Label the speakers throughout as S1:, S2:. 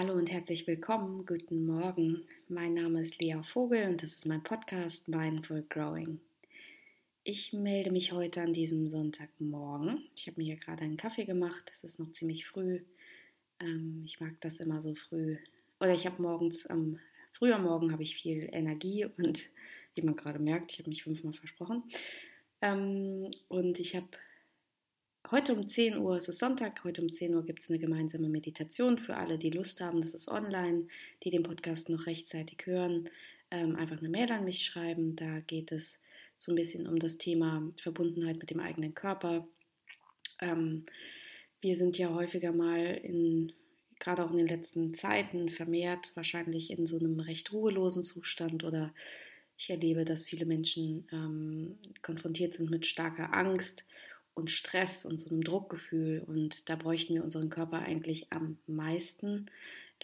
S1: Hallo und herzlich willkommen, guten Morgen. Mein Name ist Lea Vogel und das ist mein Podcast Mindful Growing. Ich melde mich heute an diesem Sonntagmorgen. Ich habe mir hier gerade einen Kaffee gemacht, es ist noch ziemlich früh. Ähm, ich mag das immer so früh. Oder ich habe morgens, am früher Morgen habe ich viel Energie und wie man gerade merkt, ich habe mich fünfmal versprochen. Ähm, und ich habe Heute um 10 Uhr ist es Sonntag. Heute um 10 Uhr gibt es eine gemeinsame Meditation für alle, die Lust haben. Das ist online, die den Podcast noch rechtzeitig hören. Ähm, einfach eine Mail an mich schreiben. Da geht es so ein bisschen um das Thema Verbundenheit mit dem eigenen Körper. Ähm, wir sind ja häufiger mal in, gerade auch in den letzten Zeiten, vermehrt wahrscheinlich in so einem recht ruhelosen Zustand oder ich erlebe, dass viele Menschen ähm, konfrontiert sind mit starker Angst und Stress und so einem Druckgefühl. Und da bräuchten wir unseren Körper eigentlich am meisten.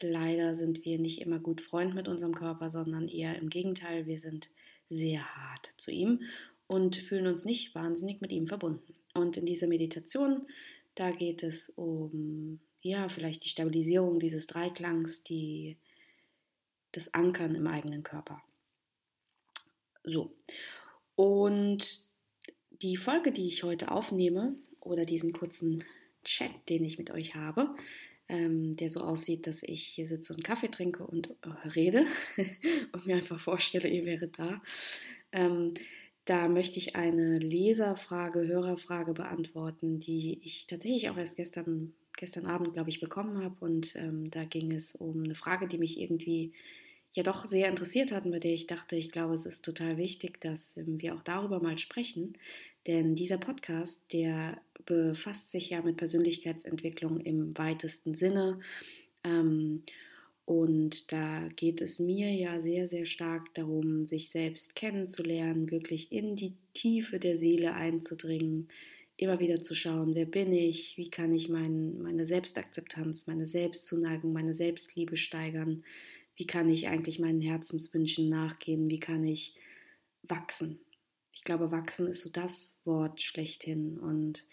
S1: Leider sind wir nicht immer gut Freund mit unserem Körper, sondern eher im Gegenteil. Wir sind sehr hart zu ihm und fühlen uns nicht wahnsinnig mit ihm verbunden. Und in dieser Meditation, da geht es um, ja, vielleicht die Stabilisierung dieses Dreiklangs, die, das Ankern im eigenen Körper. So. Und die Folge, die ich heute aufnehme, oder diesen kurzen Chat, den ich mit euch habe, ähm, der so aussieht, dass ich hier sitze und Kaffee trinke und äh, rede und mir einfach vorstelle, ihr wäret da. Ähm, da möchte ich eine Leserfrage, Hörerfrage beantworten, die ich tatsächlich auch erst gestern, gestern Abend, glaube ich, bekommen habe. Und ähm, da ging es um eine Frage, die mich irgendwie ja doch sehr interessiert hatten, bei der ich dachte, ich glaube, es ist total wichtig, dass ähm, wir auch darüber mal sprechen. Denn dieser Podcast, der befasst sich ja mit Persönlichkeitsentwicklung im weitesten Sinne. Ähm, und da geht es mir ja sehr, sehr stark darum, sich selbst kennenzulernen, wirklich in die Tiefe der Seele einzudringen, immer wieder zu schauen, wer bin ich, wie kann ich mein, meine Selbstakzeptanz, meine Selbstzuneigung, meine Selbstliebe steigern wie kann ich eigentlich meinen Herzenswünschen nachgehen, wie kann ich wachsen. Ich glaube, wachsen ist so das Wort schlechthin. Und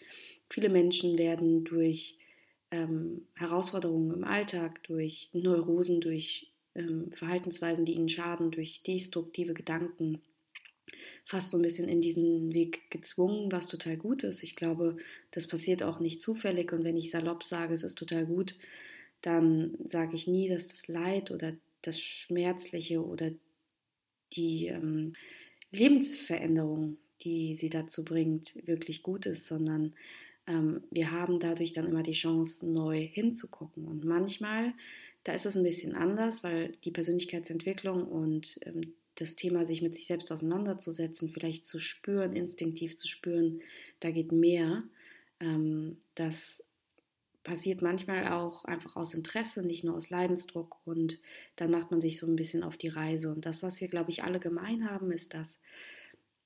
S1: viele Menschen werden durch ähm, Herausforderungen im Alltag, durch Neurosen, durch ähm, Verhaltensweisen, die ihnen schaden, durch destruktive Gedanken fast so ein bisschen in diesen Weg gezwungen, was total gut ist. Ich glaube, das passiert auch nicht zufällig. Und wenn ich salopp sage, es ist total gut, dann sage ich nie, dass das Leid oder das Schmerzliche oder die ähm, Lebensveränderung, die sie dazu bringt, wirklich gut ist, sondern ähm, wir haben dadurch dann immer die Chance, neu hinzugucken. Und manchmal, da ist es ein bisschen anders, weil die Persönlichkeitsentwicklung und ähm, das Thema, sich mit sich selbst auseinanderzusetzen, vielleicht zu spüren, instinktiv zu spüren, da geht mehr. Ähm, das passiert manchmal auch einfach aus Interesse, nicht nur aus Leidensdruck und dann macht man sich so ein bisschen auf die Reise. Und das, was wir, glaube ich, alle gemein haben, ist, dass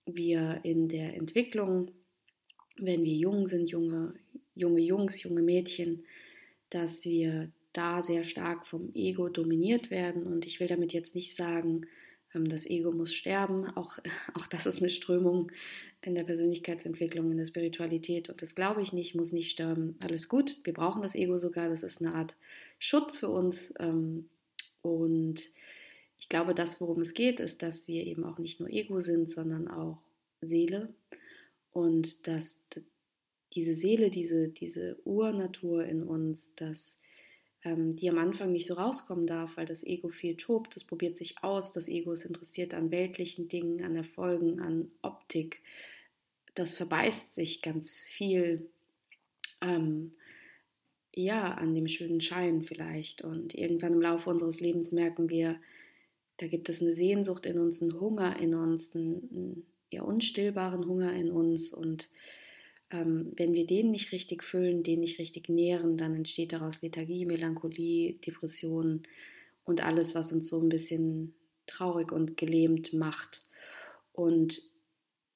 S1: wir in der Entwicklung, wenn wir jung sind, junge, junge Jungs, junge Mädchen, dass wir da sehr stark vom Ego dominiert werden. Und ich will damit jetzt nicht sagen, das Ego muss sterben. Auch, auch das ist eine Strömung in der Persönlichkeitsentwicklung, in der Spiritualität. Und das glaube ich nicht, muss nicht sterben. Alles gut. Wir brauchen das Ego sogar. Das ist eine Art Schutz für uns. Ähm, und ich glaube, das, worum es geht, ist, dass wir eben auch nicht nur Ego sind, sondern auch Seele. Und dass diese Seele, diese, diese Urnatur in uns, dass ähm, die am Anfang nicht so rauskommen darf, weil das Ego viel tobt, das probiert sich aus, das Ego ist interessiert an weltlichen Dingen, an Erfolgen, an Optik. Das verbeißt sich ganz viel, ähm, ja, an dem schönen Schein vielleicht. Und irgendwann im Laufe unseres Lebens merken wir, da gibt es eine Sehnsucht in uns, einen Hunger in uns, einen, einen ja, unstillbaren Hunger in uns und ähm, wenn wir den nicht richtig füllen, den nicht richtig nähren, dann entsteht daraus Lethargie, Melancholie, Depressionen und alles, was uns so ein bisschen traurig und gelähmt macht. Und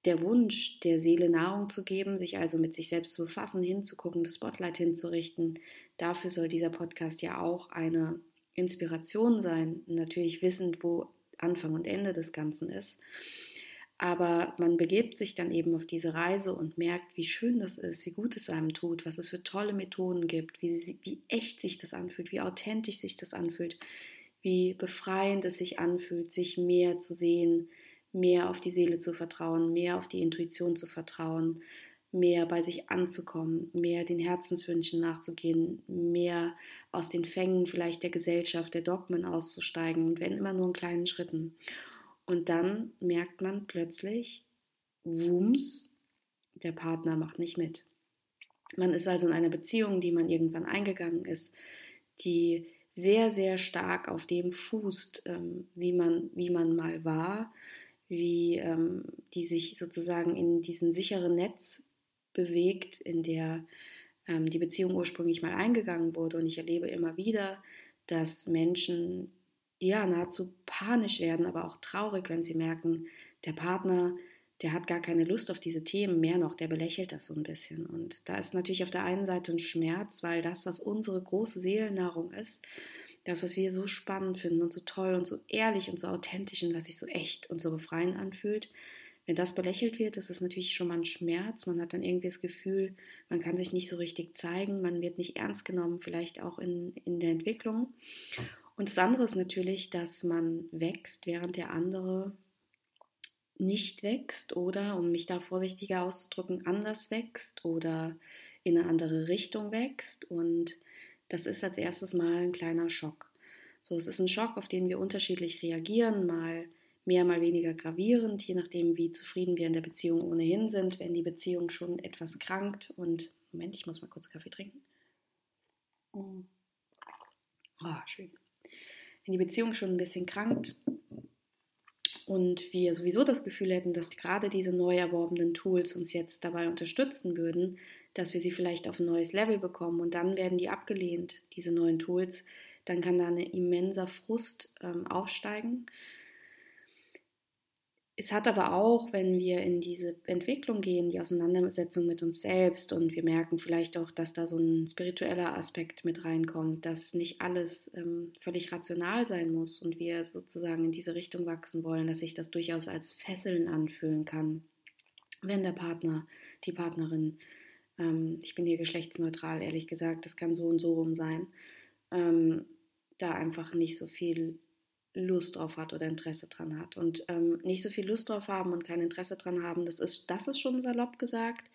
S1: der Wunsch, der Seele Nahrung zu geben, sich also mit sich selbst zu befassen, hinzugucken, das Spotlight hinzurichten, dafür soll dieser Podcast ja auch eine Inspiration sein. Natürlich wissend, wo Anfang und Ende des Ganzen ist. Aber man begibt sich dann eben auf diese Reise und merkt, wie schön das ist, wie gut es einem tut, was es für tolle Methoden gibt, wie, wie echt sich das anfühlt, wie authentisch sich das anfühlt, wie befreiend es sich anfühlt, sich mehr zu sehen, mehr auf die Seele zu vertrauen, mehr auf die Intuition zu vertrauen, mehr bei sich anzukommen, mehr den Herzenswünschen nachzugehen, mehr aus den Fängen vielleicht der Gesellschaft, der Dogmen auszusteigen und wenn immer nur in kleinen Schritten. Und dann merkt man plötzlich, wumms, der Partner macht nicht mit. Man ist also in einer Beziehung, die man irgendwann eingegangen ist, die sehr, sehr stark auf dem fußt, ähm, wie, man, wie man mal war, wie ähm, die sich sozusagen in diesem sicheren Netz bewegt, in der ähm, die Beziehung ursprünglich mal eingegangen wurde. Und ich erlebe immer wieder, dass Menschen ja nahezu panisch werden, aber auch traurig, wenn sie merken, der Partner, der hat gar keine Lust auf diese Themen, mehr noch, der belächelt das so ein bisschen. Und da ist natürlich auf der einen Seite ein Schmerz, weil das, was unsere große Seelennahrung ist, das, was wir so spannend finden und so toll und so ehrlich und so authentisch und was sich so echt und so befreiend anfühlt, wenn das belächelt wird, das ist natürlich schon mal ein Schmerz. Man hat dann irgendwie das Gefühl, man kann sich nicht so richtig zeigen, man wird nicht ernst genommen, vielleicht auch in, in der Entwicklung. Und das andere ist natürlich, dass man wächst, während der andere nicht wächst oder, um mich da vorsichtiger auszudrücken, anders wächst oder in eine andere Richtung wächst. Und das ist als erstes mal ein kleiner Schock. So, es ist ein Schock, auf den wir unterschiedlich reagieren, mal mehr, mal weniger gravierend, je nachdem, wie zufrieden wir in der Beziehung ohnehin sind. Wenn die Beziehung schon etwas krankt und, Moment, ich muss mal kurz Kaffee trinken. Oh, schön. Wenn die Beziehung schon ein bisschen krankt und wir sowieso das Gefühl hätten, dass gerade diese neu erworbenen Tools uns jetzt dabei unterstützen würden, dass wir sie vielleicht auf ein neues Level bekommen und dann werden die abgelehnt, diese neuen Tools, dann kann da ein immenser Frust ähm, aufsteigen es hat aber auch, wenn wir in diese Entwicklung gehen, die Auseinandersetzung mit uns selbst und wir merken vielleicht auch, dass da so ein spiritueller Aspekt mit reinkommt, dass nicht alles ähm, völlig rational sein muss und wir sozusagen in diese Richtung wachsen wollen, dass sich das durchaus als Fesseln anfühlen kann, wenn der Partner, die Partnerin, ähm, ich bin hier geschlechtsneutral, ehrlich gesagt, das kann so und so rum sein, ähm, da einfach nicht so viel Lust drauf hat oder Interesse dran hat. Und ähm, nicht so viel Lust drauf haben und kein Interesse dran haben, das ist, das ist schon salopp gesagt.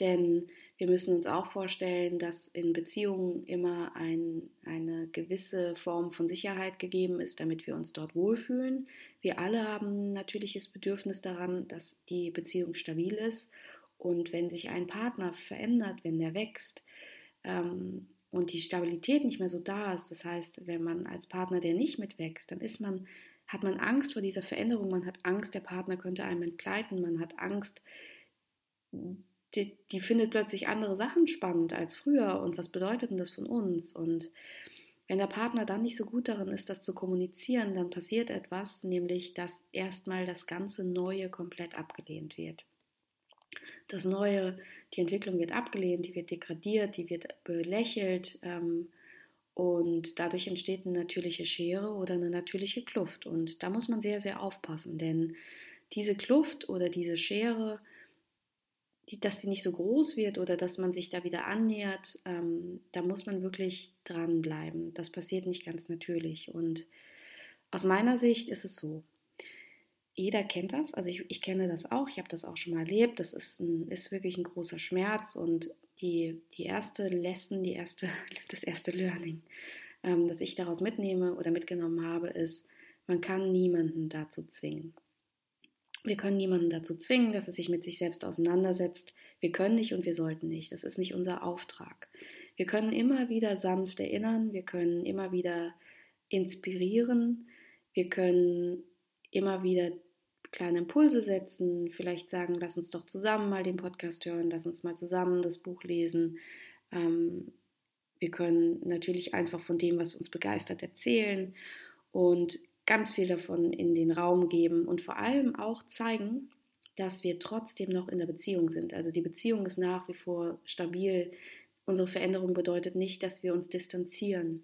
S1: Denn wir müssen uns auch vorstellen, dass in Beziehungen immer ein, eine gewisse Form von Sicherheit gegeben ist, damit wir uns dort wohlfühlen. Wir alle haben natürliches Bedürfnis daran, dass die Beziehung stabil ist. Und wenn sich ein Partner verändert, wenn der wächst, ähm, und die Stabilität nicht mehr so da ist, das heißt, wenn man als Partner, der nicht mitwächst, dann ist man, hat man Angst vor dieser Veränderung, man hat Angst, der Partner könnte einem entgleiten, man hat Angst, die, die findet plötzlich andere Sachen spannend als früher und was bedeutet denn das von uns? Und wenn der Partner dann nicht so gut darin ist, das zu kommunizieren, dann passiert etwas, nämlich dass erstmal das ganze Neue komplett abgelehnt wird. Das Neue, die Entwicklung wird abgelehnt, die wird degradiert, die wird belächelt ähm, und dadurch entsteht eine natürliche Schere oder eine natürliche Kluft. Und da muss man sehr, sehr aufpassen, denn diese Kluft oder diese Schere, die, dass die nicht so groß wird oder dass man sich da wieder annähert, ähm, da muss man wirklich dranbleiben. Das passiert nicht ganz natürlich. Und aus meiner Sicht ist es so, jeder kennt das, also ich, ich kenne das auch, ich habe das auch schon mal erlebt, das ist, ein, ist wirklich ein großer Schmerz und die, die erste Lesson, die erste, das erste Learning, ähm, das ich daraus mitnehme oder mitgenommen habe, ist, man kann niemanden dazu zwingen. Wir können niemanden dazu zwingen, dass er sich mit sich selbst auseinandersetzt. Wir können nicht und wir sollten nicht. Das ist nicht unser Auftrag. Wir können immer wieder sanft erinnern, wir können immer wieder inspirieren, wir können immer wieder kleine Impulse setzen, vielleicht sagen, lass uns doch zusammen mal den Podcast hören, lass uns mal zusammen das Buch lesen. Ähm, wir können natürlich einfach von dem, was uns begeistert, erzählen und ganz viel davon in den Raum geben und vor allem auch zeigen, dass wir trotzdem noch in der Beziehung sind. Also die Beziehung ist nach wie vor stabil. Unsere Veränderung bedeutet nicht, dass wir uns distanzieren.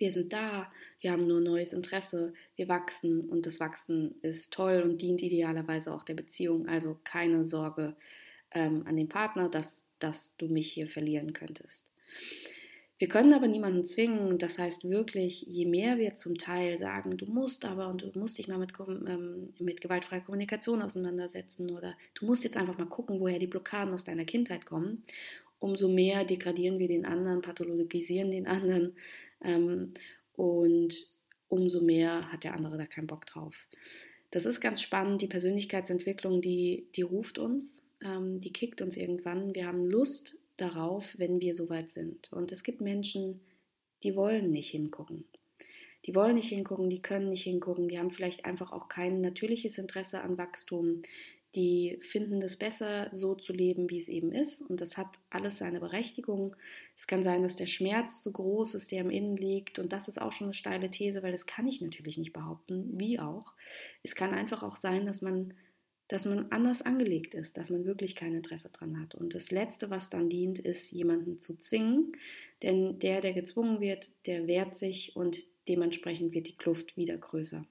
S1: Wir sind da, wir haben nur neues Interesse, wir wachsen und das Wachsen ist toll und dient idealerweise auch der Beziehung. Also keine Sorge ähm, an den Partner, dass, dass du mich hier verlieren könntest. Wir können aber niemanden zwingen. Das heißt wirklich, je mehr wir zum Teil sagen, du musst aber und du musst dich mal mit, ähm, mit gewaltfreier Kommunikation auseinandersetzen oder du musst jetzt einfach mal gucken, woher die Blockaden aus deiner Kindheit kommen, umso mehr degradieren wir den anderen, pathologisieren den anderen ähm, und umso mehr hat der andere da keinen Bock drauf. Das ist ganz spannend. Die Persönlichkeitsentwicklung, die, die ruft uns, ähm, die kickt uns irgendwann. Wir haben Lust darauf, wenn wir soweit sind. Und es gibt Menschen, die wollen nicht hingucken. Die wollen nicht hingucken, die können nicht hingucken, die haben vielleicht einfach auch kein natürliches Interesse an Wachstum. Die finden es besser, so zu leben, wie es eben ist. Und das hat alles seine Berechtigung. Es kann sein, dass der Schmerz zu groß ist, der im Innen liegt. Und das ist auch schon eine steile These, weil das kann ich natürlich nicht behaupten, wie auch. Es kann einfach auch sein, dass man dass man anders angelegt ist, dass man wirklich kein Interesse dran hat. Und das Letzte, was dann dient, ist, jemanden zu zwingen. Denn der, der gezwungen wird, der wehrt sich und dementsprechend wird die Kluft wieder größer.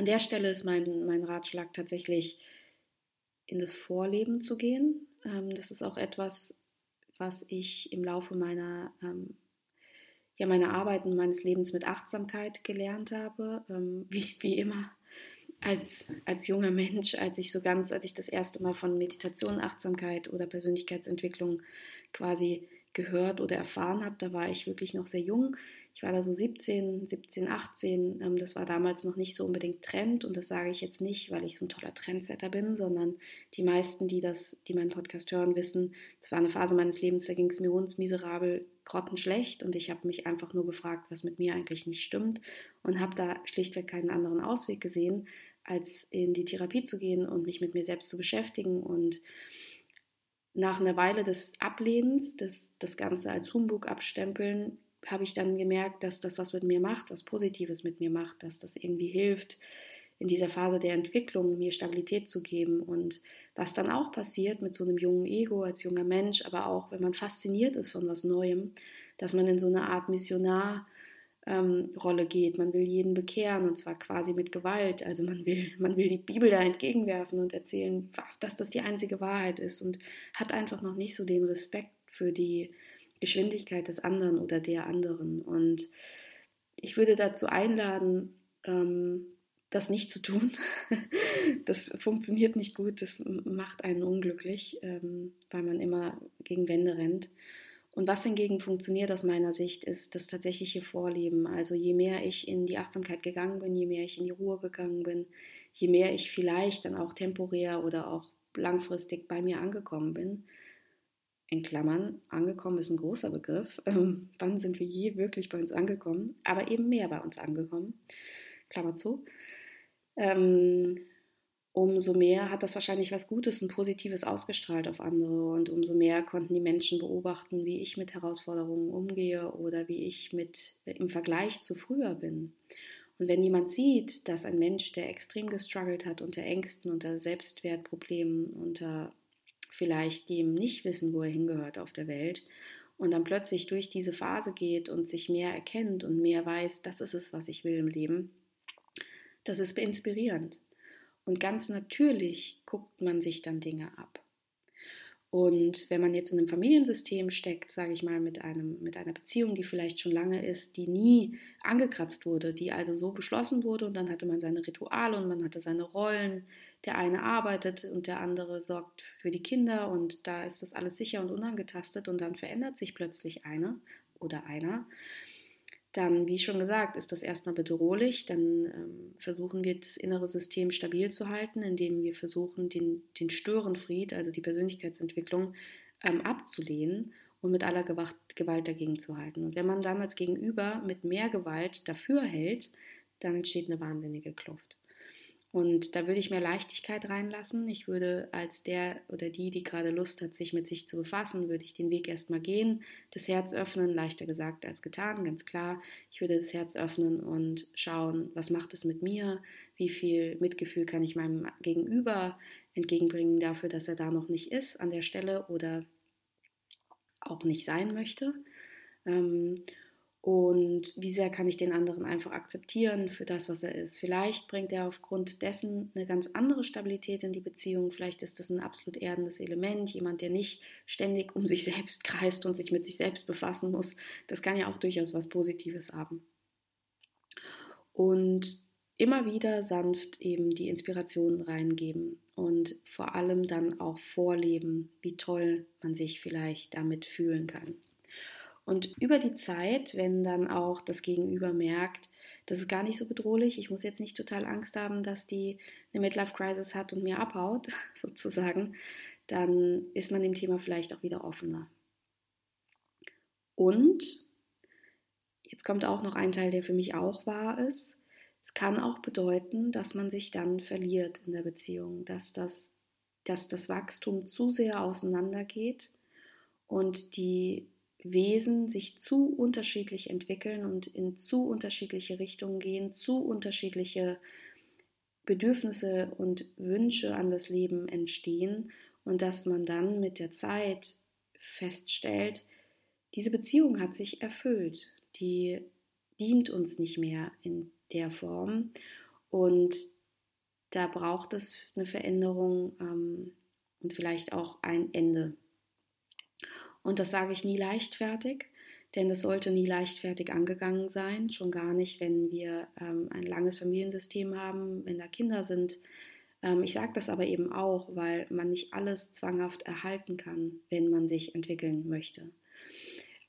S1: An der Stelle ist mein, mein Ratschlag tatsächlich, in das Vorleben zu gehen. Ähm, das ist auch etwas, was ich im Laufe meiner, ähm, ja, meiner Arbeit und meines Lebens mit Achtsamkeit gelernt habe. Ähm, wie, wie immer als, als junger Mensch, als ich so ganz, als ich das erste Mal von Meditation, Achtsamkeit oder Persönlichkeitsentwicklung quasi gehört oder erfahren habe, da war ich wirklich noch sehr jung. Ich war da so 17, 17, 18. Das war damals noch nicht so unbedingt Trend und das sage ich jetzt nicht, weil ich so ein toller Trendsetter bin, sondern die meisten, die das, die meinen Podcast hören, wissen, es war eine Phase meines Lebens, da ging es mir uns miserabel, grottenschlecht und ich habe mich einfach nur gefragt, was mit mir eigentlich nicht stimmt und habe da schlichtweg keinen anderen Ausweg gesehen, als in die Therapie zu gehen und mich mit mir selbst zu beschäftigen. Und nach einer Weile des Ablehnens, des, das Ganze als Humbug abstempeln, habe ich dann gemerkt, dass das was mit mir macht, was Positives mit mir macht, dass das irgendwie hilft, in dieser Phase der Entwicklung mir Stabilität zu geben. Und was dann auch passiert mit so einem jungen Ego als junger Mensch, aber auch wenn man fasziniert ist von was Neuem, dass man in so eine Art Missionar- ähm, Rolle geht. Man will jeden bekehren und zwar quasi mit Gewalt. Also man will, man will die Bibel da entgegenwerfen und erzählen, was, dass das die einzige Wahrheit ist und hat einfach noch nicht so den Respekt für die Geschwindigkeit des anderen oder der anderen. Und ich würde dazu einladen, ähm, das nicht zu tun. das funktioniert nicht gut, das macht einen unglücklich, ähm, weil man immer gegen Wände rennt. Und was hingegen funktioniert aus meiner Sicht, ist das tatsächliche Vorleben. Also je mehr ich in die Achtsamkeit gegangen bin, je mehr ich in die Ruhe gegangen bin, je mehr ich vielleicht dann auch temporär oder auch langfristig bei mir angekommen bin. In Klammern, angekommen ist ein großer Begriff. Ähm, wann sind wir je wirklich bei uns angekommen? Aber eben mehr bei uns angekommen. Klammer zu. Ähm, umso mehr hat das wahrscheinlich was Gutes und Positives ausgestrahlt auf andere und umso mehr konnten die Menschen beobachten, wie ich mit Herausforderungen umgehe oder wie ich mit im Vergleich zu früher bin. Und wenn jemand sieht, dass ein Mensch, der extrem gestruggelt hat unter Ängsten, unter Selbstwertproblemen, unter vielleicht dem Nichtwissen, wo er hingehört auf der Welt, und dann plötzlich durch diese Phase geht und sich mehr erkennt und mehr weiß, das ist es, was ich will im Leben, das ist inspirierend. Und ganz natürlich guckt man sich dann Dinge ab. Und wenn man jetzt in einem Familiensystem steckt, sage ich mal, mit, einem, mit einer Beziehung, die vielleicht schon lange ist, die nie angekratzt wurde, die also so beschlossen wurde und dann hatte man seine Rituale und man hatte seine Rollen. Der eine arbeitet und der andere sorgt für die Kinder und da ist das alles sicher und unangetastet und dann verändert sich plötzlich einer oder einer dann, wie schon gesagt, ist das erstmal bedrohlich. Dann ähm, versuchen wir, das innere System stabil zu halten, indem wir versuchen, den, den Störenfried, also die Persönlichkeitsentwicklung, ähm, abzulehnen und mit aller Gewalt dagegen zu halten. Und wenn man dann als Gegenüber mit mehr Gewalt dafür hält, dann entsteht eine wahnsinnige Kluft. Und da würde ich mehr Leichtigkeit reinlassen. Ich würde als der oder die, die gerade Lust hat, sich mit sich zu befassen, würde ich den Weg erstmal gehen, das Herz öffnen, leichter gesagt als getan, ganz klar. Ich würde das Herz öffnen und schauen, was macht es mit mir, wie viel Mitgefühl kann ich meinem Gegenüber entgegenbringen dafür, dass er da noch nicht ist an der Stelle oder auch nicht sein möchte. Ähm, und wie sehr kann ich den anderen einfach akzeptieren für das, was er ist. Vielleicht bringt er aufgrund dessen eine ganz andere Stabilität in die Beziehung. Vielleicht ist das ein absolut erdendes Element, jemand, der nicht ständig um sich selbst kreist und sich mit sich selbst befassen muss. Das kann ja auch durchaus was Positives haben. Und immer wieder sanft eben die Inspirationen reingeben und vor allem dann auch vorleben, wie toll man sich vielleicht damit fühlen kann. Und über die Zeit, wenn dann auch das Gegenüber merkt, das ist gar nicht so bedrohlich, ich muss jetzt nicht total Angst haben, dass die eine Midlife-Crisis hat und mir abhaut, sozusagen, dann ist man dem Thema vielleicht auch wieder offener. Und jetzt kommt auch noch ein Teil, der für mich auch wahr ist. Es kann auch bedeuten, dass man sich dann verliert in der Beziehung, dass das, dass das Wachstum zu sehr auseinandergeht und die Wesen sich zu unterschiedlich entwickeln und in zu unterschiedliche Richtungen gehen, zu unterschiedliche Bedürfnisse und Wünsche an das Leben entstehen und dass man dann mit der Zeit feststellt, diese Beziehung hat sich erfüllt, die dient uns nicht mehr in der Form und da braucht es eine Veränderung ähm, und vielleicht auch ein Ende. Und das sage ich nie leichtfertig, denn das sollte nie leichtfertig angegangen sein, schon gar nicht, wenn wir ähm, ein langes Familiensystem haben, wenn da Kinder sind. Ähm, ich sage das aber eben auch, weil man nicht alles zwanghaft erhalten kann, wenn man sich entwickeln möchte.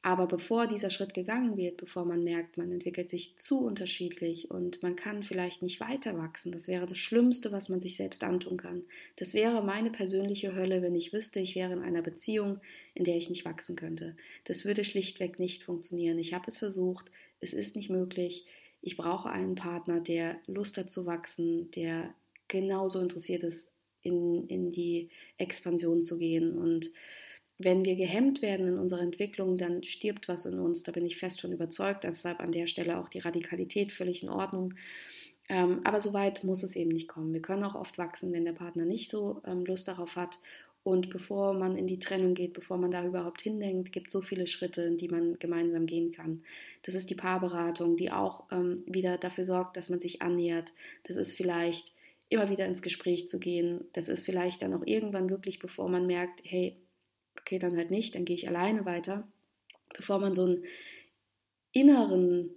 S1: Aber bevor dieser Schritt gegangen wird, bevor man merkt, man entwickelt sich zu unterschiedlich und man kann vielleicht nicht weiter wachsen, das wäre das Schlimmste, was man sich selbst antun kann. Das wäre meine persönliche Hölle, wenn ich wüsste, ich wäre in einer Beziehung, in der ich nicht wachsen könnte. Das würde schlichtweg nicht funktionieren. Ich habe es versucht, es ist nicht möglich. Ich brauche einen Partner, der Lust hat zu wachsen, der genauso interessiert ist, in, in die Expansion zu gehen und wenn wir gehemmt werden in unserer Entwicklung, dann stirbt was in uns. Da bin ich fest von überzeugt. Deshalb an der Stelle auch die Radikalität völlig in Ordnung. Ähm, aber so weit muss es eben nicht kommen. Wir können auch oft wachsen, wenn der Partner nicht so ähm, Lust darauf hat. Und bevor man in die Trennung geht, bevor man da überhaupt hindenkt, gibt es so viele Schritte, in die man gemeinsam gehen kann. Das ist die Paarberatung, die auch ähm, wieder dafür sorgt, dass man sich annähert. Das ist vielleicht immer wieder ins Gespräch zu gehen. Das ist vielleicht dann auch irgendwann wirklich, bevor man merkt, hey, okay, dann halt nicht, dann gehe ich alleine weiter, bevor man so einen inneren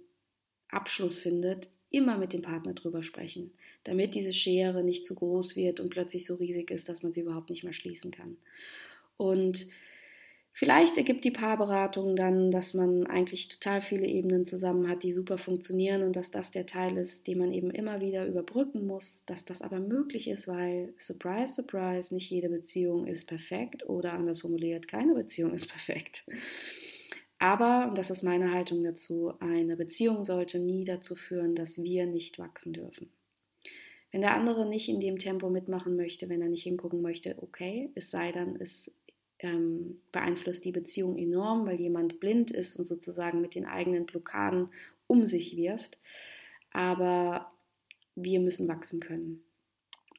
S1: Abschluss findet, immer mit dem Partner drüber sprechen, damit diese Schere nicht zu groß wird und plötzlich so riesig ist, dass man sie überhaupt nicht mehr schließen kann. Und Vielleicht ergibt die Paarberatung dann, dass man eigentlich total viele Ebenen zusammen hat, die super funktionieren und dass das der Teil ist, den man eben immer wieder überbrücken muss, dass das aber möglich ist, weil, surprise, surprise, nicht jede Beziehung ist perfekt oder anders formuliert, keine Beziehung ist perfekt. Aber, und das ist meine Haltung dazu, eine Beziehung sollte nie dazu führen, dass wir nicht wachsen dürfen. Wenn der andere nicht in dem Tempo mitmachen möchte, wenn er nicht hingucken möchte, okay, es sei dann, es ähm, beeinflusst die Beziehung enorm, weil jemand blind ist und sozusagen mit den eigenen Blockaden um sich wirft. Aber wir müssen wachsen können.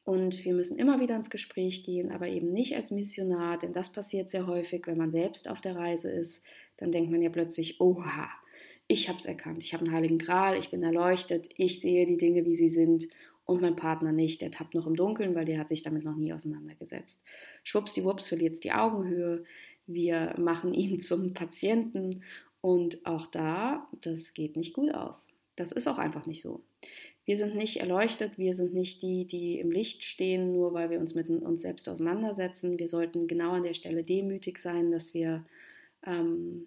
S1: Und wir müssen immer wieder ins Gespräch gehen, aber eben nicht als Missionar, denn das passiert sehr häufig, wenn man selbst auf der Reise ist. Dann denkt man ja plötzlich, oha, ich habe es erkannt, ich habe einen heiligen Gral, ich bin erleuchtet, ich sehe die Dinge, wie sie sind und mein Partner nicht. Der tappt noch im Dunkeln, weil der hat sich damit noch nie auseinandergesetzt. Schwuppsdiwupps verliert jetzt die Augenhöhe. Wir machen ihn zum Patienten und auch da, das geht nicht gut aus. Das ist auch einfach nicht so. Wir sind nicht erleuchtet, wir sind nicht die, die im Licht stehen, nur weil wir uns mit uns selbst auseinandersetzen. Wir sollten genau an der Stelle demütig sein, dass wir, ähm,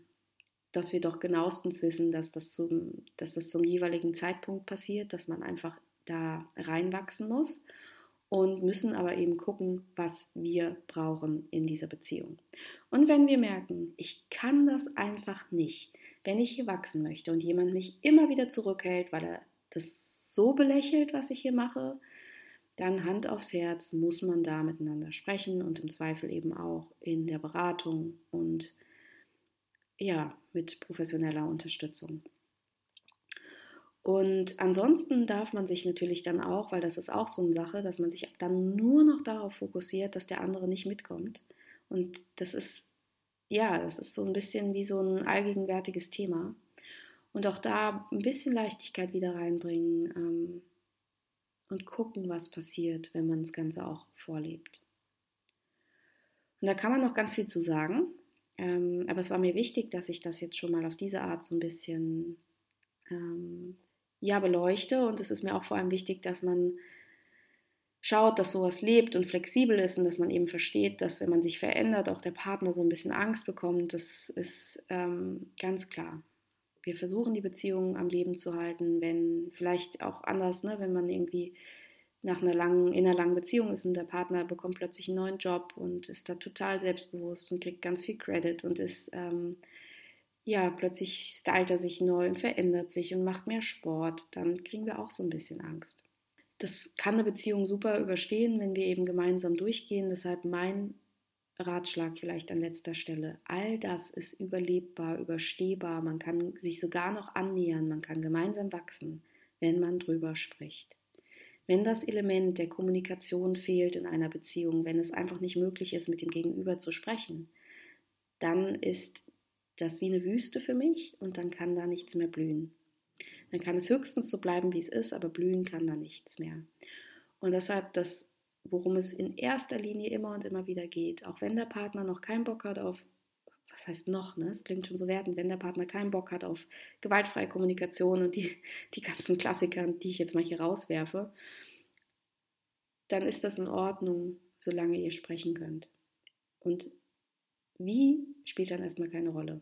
S1: dass wir doch genauestens wissen, dass das, zum, dass das zum jeweiligen Zeitpunkt passiert, dass man einfach da reinwachsen muss und müssen aber eben gucken, was wir brauchen in dieser Beziehung. Und wenn wir merken, ich kann das einfach nicht, wenn ich hier wachsen möchte und jemand mich immer wieder zurückhält, weil er das so belächelt, was ich hier mache, dann Hand aufs Herz muss man da miteinander sprechen und im Zweifel eben auch in der Beratung und ja, mit professioneller Unterstützung. Und ansonsten darf man sich natürlich dann auch, weil das ist auch so eine Sache, dass man sich dann nur noch darauf fokussiert, dass der andere nicht mitkommt. Und das ist, ja, das ist so ein bisschen wie so ein allgegenwärtiges Thema. Und auch da ein bisschen Leichtigkeit wieder reinbringen ähm, und gucken, was passiert, wenn man das Ganze auch vorlebt. Und da kann man noch ganz viel zu sagen. Ähm, aber es war mir wichtig, dass ich das jetzt schon mal auf diese Art so ein bisschen ähm, ja, beleuchte. Und es ist mir auch vor allem wichtig, dass man schaut, dass sowas lebt und flexibel ist und dass man eben versteht, dass wenn man sich verändert, auch der Partner so ein bisschen Angst bekommt. Das ist ähm, ganz klar. Wir versuchen die Beziehung am Leben zu halten, wenn vielleicht auch anders, ne, wenn man irgendwie nach einer langen, in einer langen Beziehung ist und der Partner bekommt plötzlich einen neuen Job und ist da total selbstbewusst und kriegt ganz viel Credit und ist, ähm, ja, plötzlich stylt er sich neu und verändert sich und macht mehr Sport, dann kriegen wir auch so ein bisschen Angst. Das kann eine Beziehung super überstehen, wenn wir eben gemeinsam durchgehen. Deshalb mein Ratschlag vielleicht an letzter Stelle. All das ist überlebbar, überstehbar. Man kann sich sogar noch annähern, man kann gemeinsam wachsen, wenn man drüber spricht. Wenn das Element der Kommunikation fehlt in einer Beziehung, wenn es einfach nicht möglich ist, mit dem Gegenüber zu sprechen, dann ist das wie eine Wüste für mich und dann kann da nichts mehr blühen. Dann kann es höchstens so bleiben, wie es ist, aber blühen kann da nichts mehr. Und deshalb das, worum es in erster Linie immer und immer wieder geht, auch wenn der Partner noch keinen Bock hat auf was heißt noch, ne? Es klingt schon so wertend, wenn der Partner keinen Bock hat auf gewaltfreie Kommunikation und die, die ganzen Klassiker, die ich jetzt mal hier rauswerfe, dann ist das in Ordnung, solange ihr sprechen könnt. Und wie spielt dann erstmal keine Rolle.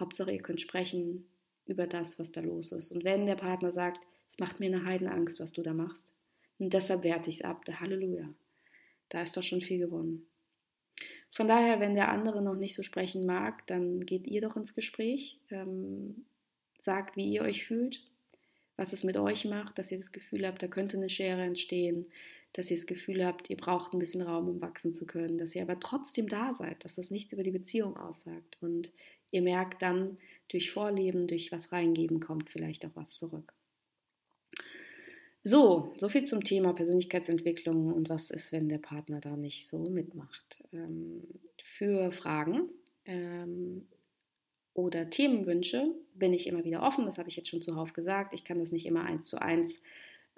S1: Hauptsache, ihr könnt sprechen über das, was da los ist. Und wenn der Partner sagt, es macht mir eine Heidenangst, was du da machst, und deshalb werte ich es ab, Halleluja, da ist doch schon viel gewonnen. Von daher, wenn der andere noch nicht so sprechen mag, dann geht ihr doch ins Gespräch, ähm, sagt, wie ihr euch fühlt, was es mit euch macht, dass ihr das Gefühl habt, da könnte eine Schere entstehen, dass ihr das Gefühl habt, ihr braucht ein bisschen Raum, um wachsen zu können, dass ihr aber trotzdem da seid, dass das nichts über die Beziehung aussagt. Und ihr merkt dann, durch Vorleben, durch was reingeben, kommt vielleicht auch was zurück. So, so viel zum Thema Persönlichkeitsentwicklung und was ist, wenn der Partner da nicht so mitmacht. Ähm, für Fragen ähm, oder Themenwünsche bin ich immer wieder offen. Das habe ich jetzt schon zuhauf gesagt. Ich kann das nicht immer eins zu eins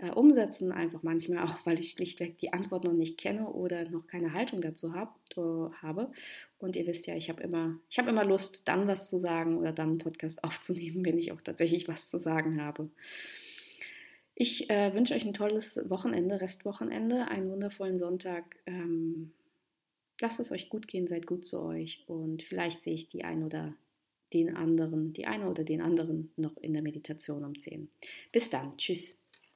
S1: äh, umsetzen, einfach manchmal auch, weil ich schlichtweg die Antwort noch nicht kenne oder noch keine Haltung dazu hab, äh, habe. Und ihr wisst ja, ich habe immer, habe immer Lust, dann was zu sagen oder dann einen Podcast aufzunehmen, wenn ich auch tatsächlich was zu sagen habe. Ich äh, wünsche euch ein tolles Wochenende, Restwochenende, einen wundervollen Sonntag. Ähm, lasst es euch gut gehen, seid gut zu euch und vielleicht sehe ich die ein oder den anderen, die eine oder den anderen noch in der Meditation um 10. Bis dann, tschüss.